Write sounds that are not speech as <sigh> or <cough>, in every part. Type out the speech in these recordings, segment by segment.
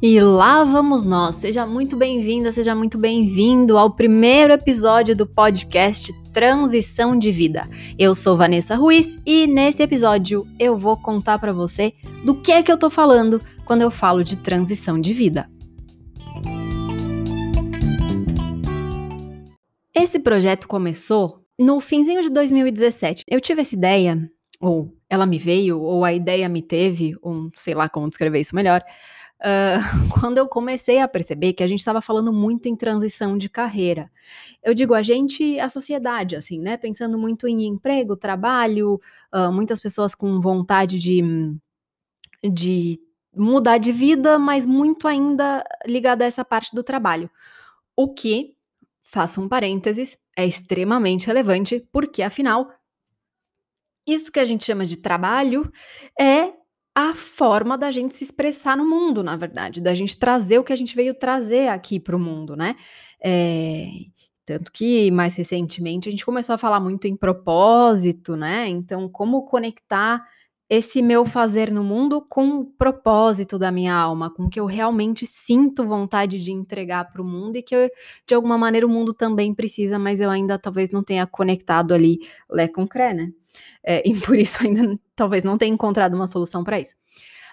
E lá vamos nós. Seja muito bem-vinda, seja muito bem-vindo ao primeiro episódio do podcast Transição de Vida. Eu sou Vanessa Ruiz e nesse episódio eu vou contar para você do que é que eu tô falando quando eu falo de transição de vida. Esse projeto começou no finzinho de 2017. Eu tive essa ideia, ou ela me veio, ou a ideia me teve, ou sei lá como descrever isso melhor Uh, <laughs> quando eu comecei a perceber que a gente estava falando muito em transição de carreira. Eu digo a gente, a sociedade, assim, né? Pensando muito em emprego, trabalho, uh, muitas pessoas com vontade de, de mudar de vida, mas muito ainda ligada a essa parte do trabalho. O que, faço um parênteses, é extremamente relevante, porque afinal, isso que a gente chama de trabalho é a forma da gente se expressar no mundo, na verdade, da gente trazer o que a gente veio trazer aqui para o mundo, né? É, tanto que mais recentemente a gente começou a falar muito em propósito, né? Então, como conectar esse meu fazer no mundo com o propósito da minha alma, com o que eu realmente sinto vontade de entregar para o mundo e que eu, de alguma maneira o mundo também precisa, mas eu ainda talvez não tenha conectado ali Lé com Cré, né? É, e por isso <laughs> ainda talvez não tenha encontrado uma solução para isso.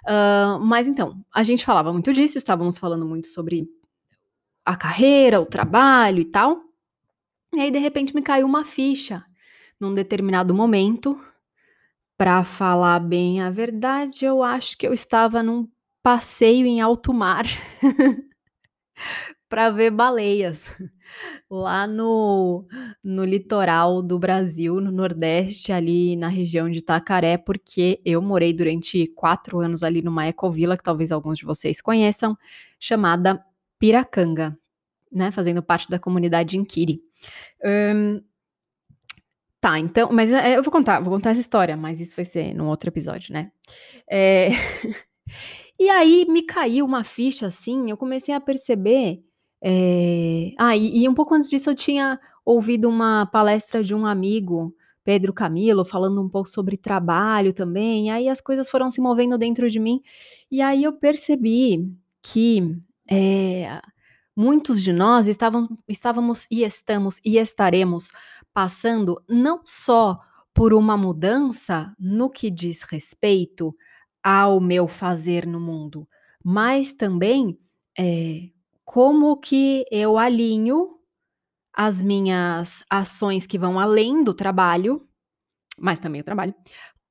Uh, mas então, a gente falava muito disso, estávamos falando muito sobre a carreira, o trabalho e tal. E aí, de repente, me caiu uma ficha num determinado momento. Para falar bem a verdade, eu acho que eu estava num passeio em alto mar <laughs> para ver baleias lá no, no litoral do Brasil, no Nordeste, ali na região de Itacaré, porque eu morei durante quatro anos ali numa ecovila, que talvez alguns de vocês conheçam, chamada Piracanga, né, fazendo parte da comunidade Inquiri. Um, tá, então, mas é, eu vou contar, vou contar essa história, mas isso vai ser num outro episódio, né? É, <laughs> e aí me caiu uma ficha assim, eu comecei a perceber é... Ah, e, e um pouco antes disso eu tinha ouvido uma palestra de um amigo, Pedro Camilo, falando um pouco sobre trabalho também, aí as coisas foram se movendo dentro de mim, e aí eu percebi que é, muitos de nós estavam, estávamos e estamos e estaremos passando não só por uma mudança no que diz respeito ao meu fazer no mundo, mas também é, como que eu alinho as minhas ações que vão além do trabalho, mas também o trabalho,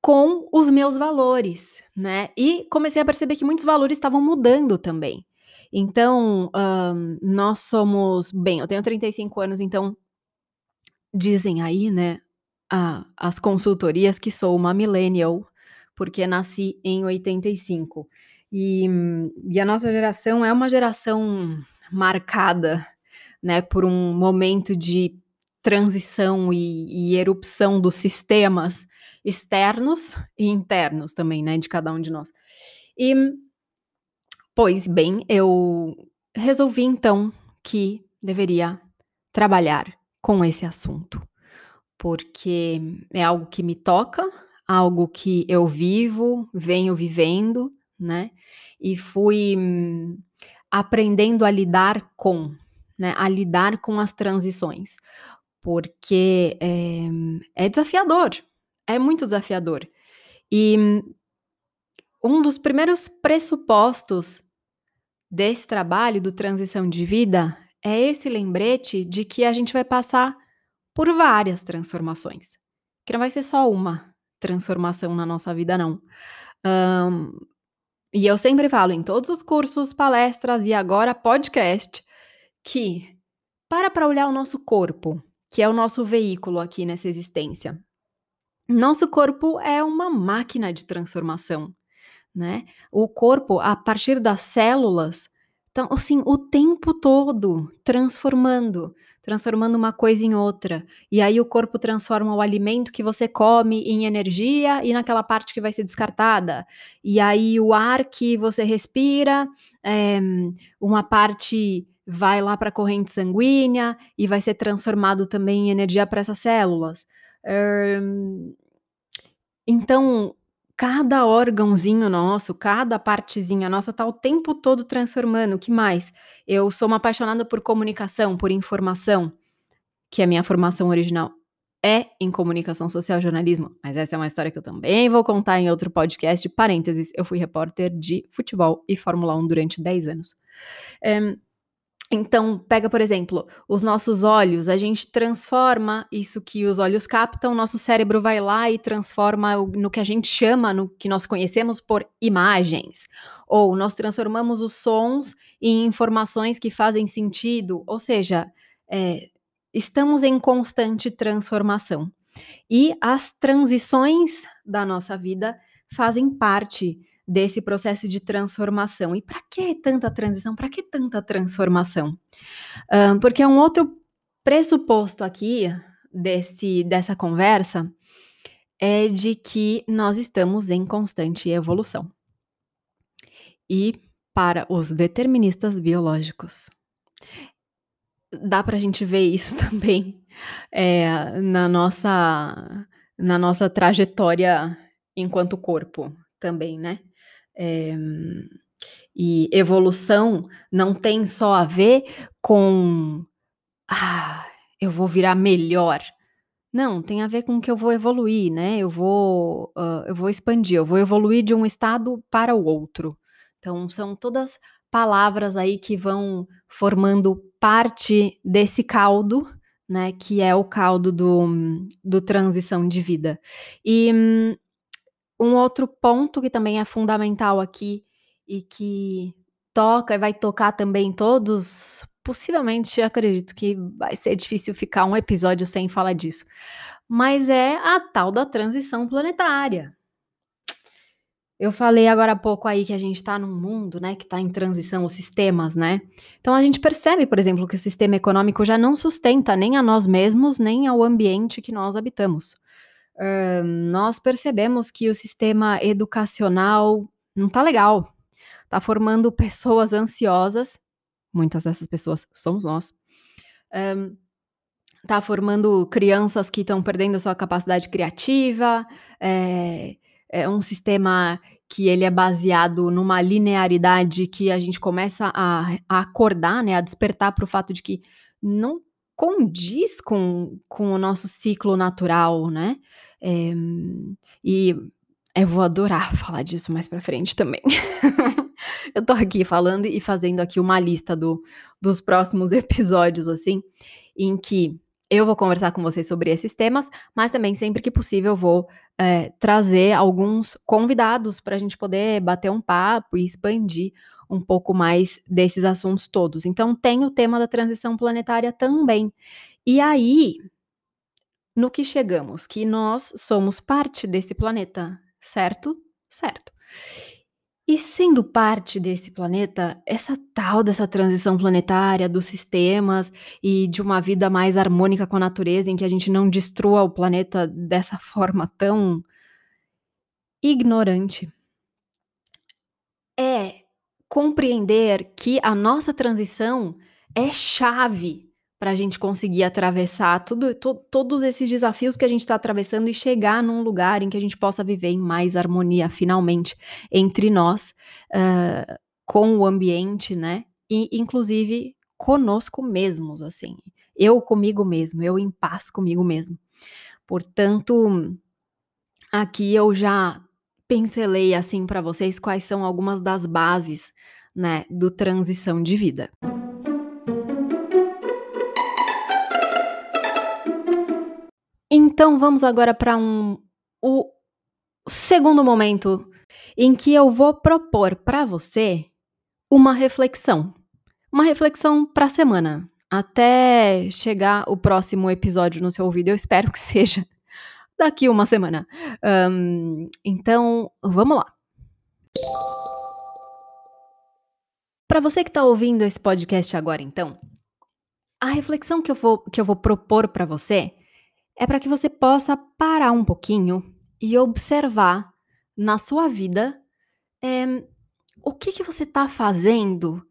com os meus valores, né? E comecei a perceber que muitos valores estavam mudando também. Então, um, nós somos. Bem, eu tenho 35 anos, então dizem aí, né, a, as consultorias que sou uma millennial, porque nasci em 85. E, e a nossa geração é uma geração marcada, né, por um momento de transição e, e erupção dos sistemas externos e internos também, né, de cada um de nós. E, pois bem, eu resolvi então que deveria trabalhar com esse assunto, porque é algo que me toca, algo que eu vivo, venho vivendo, né? E fui hum, aprendendo a lidar com, né? A lidar com as transições, porque é, é desafiador, é muito desafiador. E hum, um dos primeiros pressupostos desse trabalho do transição de vida é esse lembrete de que a gente vai passar por várias transformações, que não vai ser só uma transformação na nossa vida, não. Um, e eu sempre falo em todos os cursos, palestras e agora podcast que para para olhar o nosso corpo, que é o nosso veículo aqui nessa existência. Nosso corpo é uma máquina de transformação, né? O corpo, a partir das células, então, assim, o tempo todo transformando, transformando uma coisa em outra. E aí o corpo transforma o alimento que você come em energia e naquela parte que vai ser descartada. E aí o ar que você respira, é, uma parte vai lá para a corrente sanguínea e vai ser transformado também em energia para essas células. então, cada órgãozinho nosso, cada partezinha nossa tá o tempo todo transformando. O que mais? Eu sou uma apaixonada por comunicação, por informação, que a minha formação original é em comunicação social e jornalismo, mas essa é uma história que eu também vou contar em outro podcast. Parênteses, eu fui repórter de futebol e Fórmula 1 durante 10 anos. Então, pega, por exemplo, os nossos olhos, a gente transforma isso que os olhos captam, nosso cérebro vai lá e transforma no que a gente chama, no que nós conhecemos por imagens. Ou nós transformamos os sons em informações que fazem sentido, ou seja, é, estamos em constante transformação. E as transições da nossa vida fazem parte desse processo de transformação. E para que tanta transição? Para que tanta transformação? Um, porque é um outro pressuposto aqui desse, dessa conversa é de que nós estamos em constante evolução. E para os deterministas biológicos, dá para a gente ver isso <laughs> também é, na nossa na nossa trajetória enquanto corpo também, né? É, e evolução não tem só a ver com ah, eu vou virar melhor. Não, tem a ver com que eu vou evoluir, né? Eu vou, uh, eu vou expandir, eu vou evoluir de um estado para o outro. Então, são todas palavras aí que vão formando parte desse caldo, né? Que é o caldo do, do transição de vida. E hum, um outro ponto que também é fundamental aqui e que toca e vai tocar também todos, possivelmente acredito que vai ser difícil ficar um episódio sem falar disso, mas é a tal da transição planetária. Eu falei agora há pouco aí que a gente está num mundo, né, que está em transição, os sistemas, né? Então a gente percebe, por exemplo, que o sistema econômico já não sustenta nem a nós mesmos, nem ao ambiente que nós habitamos nós percebemos que o sistema educacional não está legal. Está formando pessoas ansiosas, muitas dessas pessoas somos nós. Está formando crianças que estão perdendo a sua capacidade criativa. É, é um sistema que ele é baseado numa linearidade que a gente começa a, a acordar, né, a despertar para o fato de que não condiz com, com o nosso ciclo natural, né? É, e eu vou adorar <laughs> falar disso mais pra frente também. <laughs> eu tô aqui falando e fazendo aqui uma lista do, dos próximos <laughs> episódios, assim, em que eu vou conversar com vocês sobre esses temas, mas também sempre que possível vou é, trazer alguns convidados para a gente poder bater um papo e expandir um pouco mais desses assuntos todos. Então, tem o tema da transição planetária também. E aí, no que chegamos? Que nós somos parte desse planeta, certo? Certo. E sendo parte desse planeta, essa tal dessa transição planetária, dos sistemas e de uma vida mais harmônica com a natureza, em que a gente não destrua o planeta dessa <laughs> forma tão ignorante, é compreender que a nossa transição é chave para a gente conseguir atravessar tudo, to, todos esses desafios que a gente está atravessando e chegar num lugar em que a gente possa viver em mais harmonia, finalmente, entre nós, uh, com o ambiente, né? E, inclusive, conosco mesmos, assim. Eu comigo mesmo, eu em paz comigo mesmo. Portanto, aqui eu já pincelei assim para vocês quais são algumas das bases, né, do transição de vida. Então vamos agora para um o segundo momento em que eu vou propor para você uma reflexão. Uma reflexão para a semana, até chegar o próximo episódio no seu ouvido. Eu espero que <laughs> seja daqui uma semana. Um, então, vamos lá. Para você que está ouvindo esse podcast agora, então, a reflexão que eu vou, que eu vou propor para você é para que você possa parar um pouquinho e observar na sua vida é, o que, que você está fazendo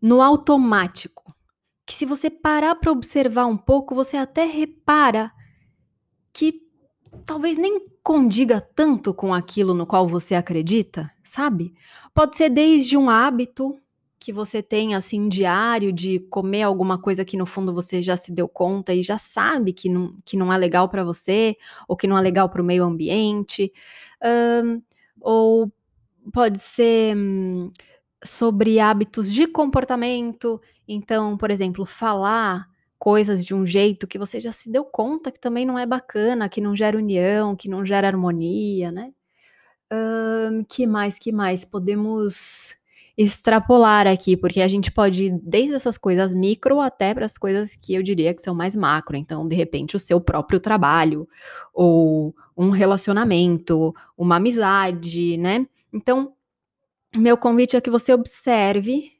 no automático. Que se você parar para observar um pouco, você até repara que talvez nem condiga tanto com aquilo no qual você acredita, sabe? Pode ser desde um hábito que você tem assim diário de comer alguma coisa que no fundo você já se deu conta e já sabe que não, que não é legal para você ou que não é legal para o meio ambiente, um, ou pode ser hum, sobre hábitos de comportamento. Então, por exemplo, falar coisas de um jeito que você já se deu conta que também não é bacana, que não gera união, que não gera harmonia, né? Que mais, que mais? Podemos extrapolar aqui, porque a gente pode ir desde essas coisas micro até para as coisas que eu diria que são mais macro. Então, de repente, o seu próprio trabalho, ou um relacionamento, uma amizade, né? Então, meu convite é que você observe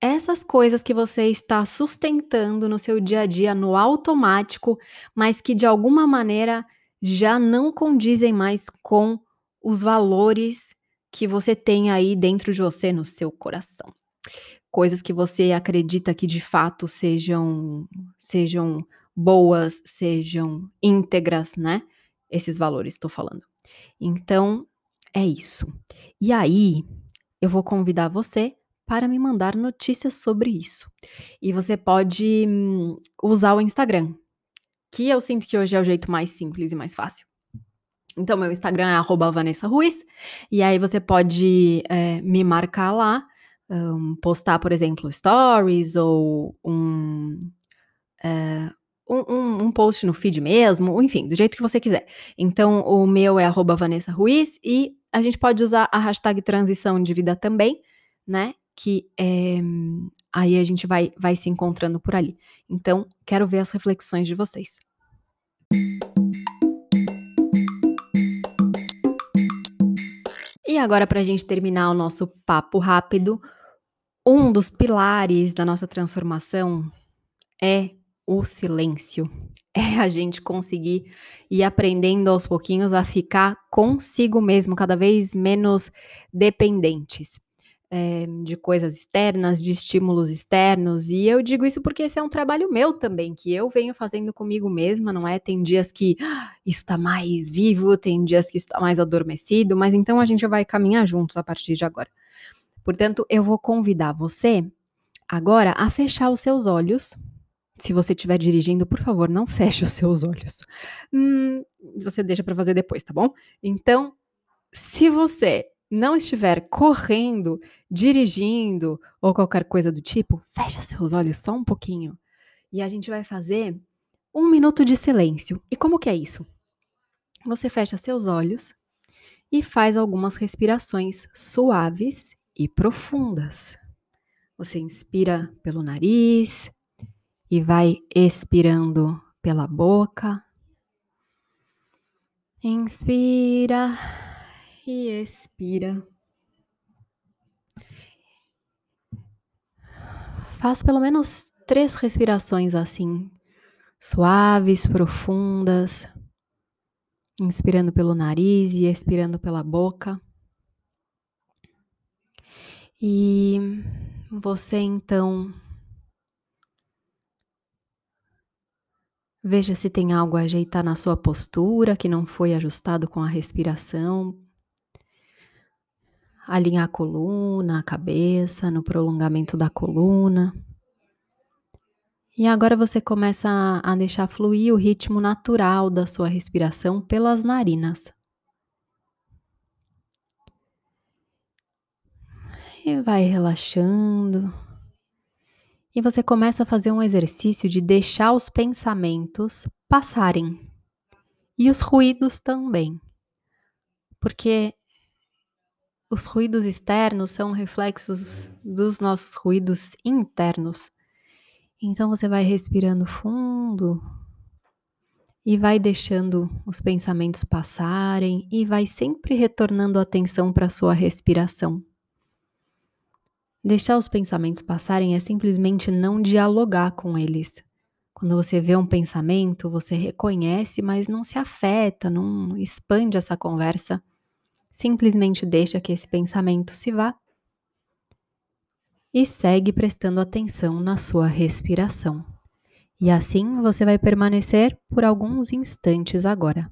essas coisas que você está sustentando no seu dia a dia no automático, mas que de alguma maneira já não condizem mais com os valores que você tem aí dentro de você, no seu coração. Coisas que você acredita que de fato sejam sejam boas, sejam íntegras, né? Esses valores, estou falando. Então, é isso. E aí, eu vou convidar você para me mandar notícias sobre isso. E você pode hum, usar o Instagram, que eu sinto que hoje é o jeito mais simples e mais fácil. Então, meu Instagram é Vanessa Ruiz, e aí você pode é, me marcar lá, um, postar, por exemplo, stories ou um, é, um, um, post no feed mesmo, enfim, do jeito que você quiser. Então, o meu é Vanessa Ruiz e a gente pode usar a hashtag transição de vida também, né? Que é, aí a gente vai, vai se encontrando por ali. Então, quero ver as reflexões de vocês. E agora, para a gente terminar o nosso papo rápido, um dos pilares da nossa transformação é o silêncio. É a gente conseguir ir aprendendo aos pouquinhos a ficar consigo mesmo, cada vez menos dependentes é, de coisas externas, de estímulos externos, e eu digo isso porque esse é um trabalho meu também, que eu venho fazendo comigo mesma, não é? Tem dias que ah, isso está mais vivo, tem dias que isso está mais adormecido, mas então a gente vai caminhar juntos a partir de agora. Portanto, eu vou convidar você agora a fechar os seus olhos. Se você estiver dirigindo, por favor, não feche os seus olhos. Hum, você deixa para fazer depois, tá bom? Então, se você não estiver correndo, dirigindo ou qualquer coisa do tipo, fecha seus olhos só um pouquinho e a gente vai fazer um minuto de silêncio. E como que é isso? Você fecha seus olhos e faz algumas respirações suaves e profundas. Você inspira pelo nariz e vai expirando pela boca. Inspira e expira. Faz pelo menos três respirações assim, suaves, profundas, inspirando pelo nariz e expirando pela boca. E você então veja se tem algo a ajeitar na sua postura que não foi ajustado com a respiração alinhar a coluna, a cabeça, no prolongamento da coluna. E agora você começa a, deixar fluir o ritmo natural da sua respiração pelas narinas. E vai relaxando. E você começa a fazer um exercício de deixar os pensamentos passarem. E os ruídos também. Porque os ruídos externos são reflexos dos nossos ruídos internos. Então você vai respirando fundo e vai deixando os pensamentos passarem e vai sempre retornando a atenção para a sua respiração. Deixar os pensamentos passarem é simplesmente não dialogar com eles. Quando você vê um pensamento, você reconhece, mas não se afeta, não expande essa conversa Simplesmente deixa que esse pensamento se vá e segue prestando atenção na sua respiração. E assim você vai permanecer por alguns instantes agora.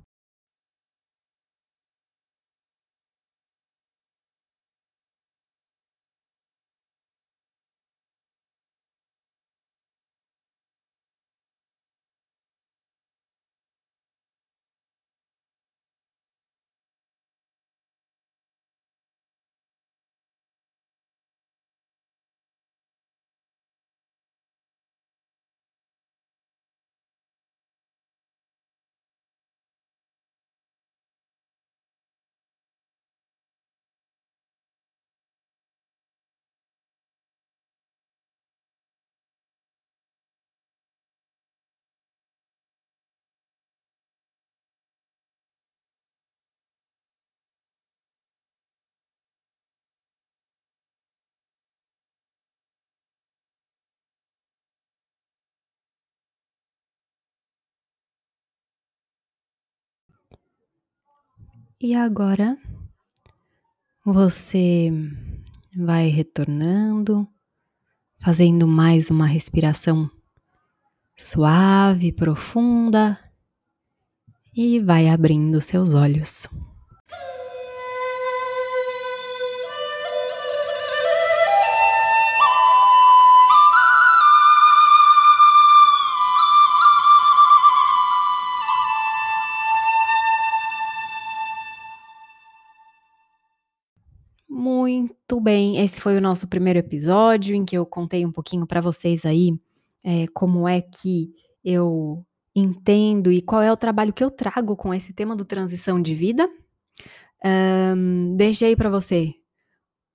E agora você vai retornando, fazendo mais uma respiração suave, profunda e vai abrindo seus olhos. Muito bem, esse foi o nosso primeiro episódio em que eu contei um pouquinho para vocês aí, eh, como é que eu entendo e qual é o trabalho que eu trago com esse tema do transição de vida. Hã, deixei para você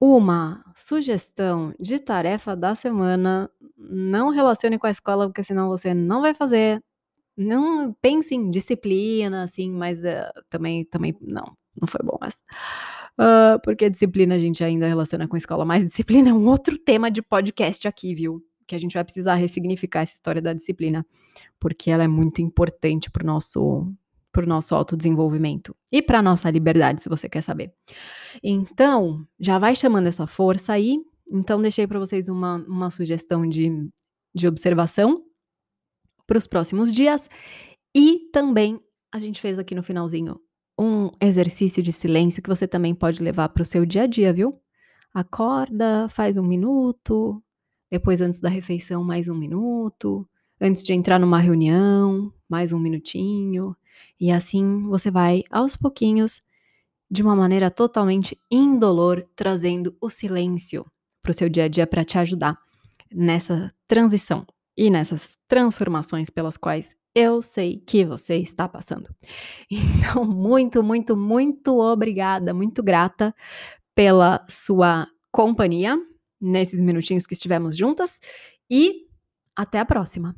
uma sugestão de tarefa da semana, não relacione com a escola, porque senão você não vai fazer, não pense em disciplina, assim, mas, eh, também também não, não foi bom essa. Hã, porque disciplina a gente ainda relaciona com escola, mas disciplina é um outro tema de podcast aqui, viu, que a gente vai precisar ressignificar essa história da disciplina, porque ela é muito importante para o nosso para o nosso autodesenvolvimento e para nossa liberdade, se você quer saber. Então, já vai chamando essa força aí, então deixei para vocês uma uma sugestão de de observação para os próximos dias. E também a gente fez aqui no finalzinho um exercício de silêncio que você também pode levar para o seu dia a dia, viu. Acorda, faz 1 minuto, depois antes da refeição mais 1 minuto, antes de entrar numa reunião, mais 1 minutinho, e assim você vai aos pouquinhos, de uma maneira totalmente indolor, trazendo o silêncio para o seu dia a dia para te ajudar nessa transição e nessas transformações pelas quais eu sei que você está passando. <laughs> Então muito, muito, muito obrigada, muito grata pela sua companhia nesses minutinhos que estivemos juntas e até a próxima.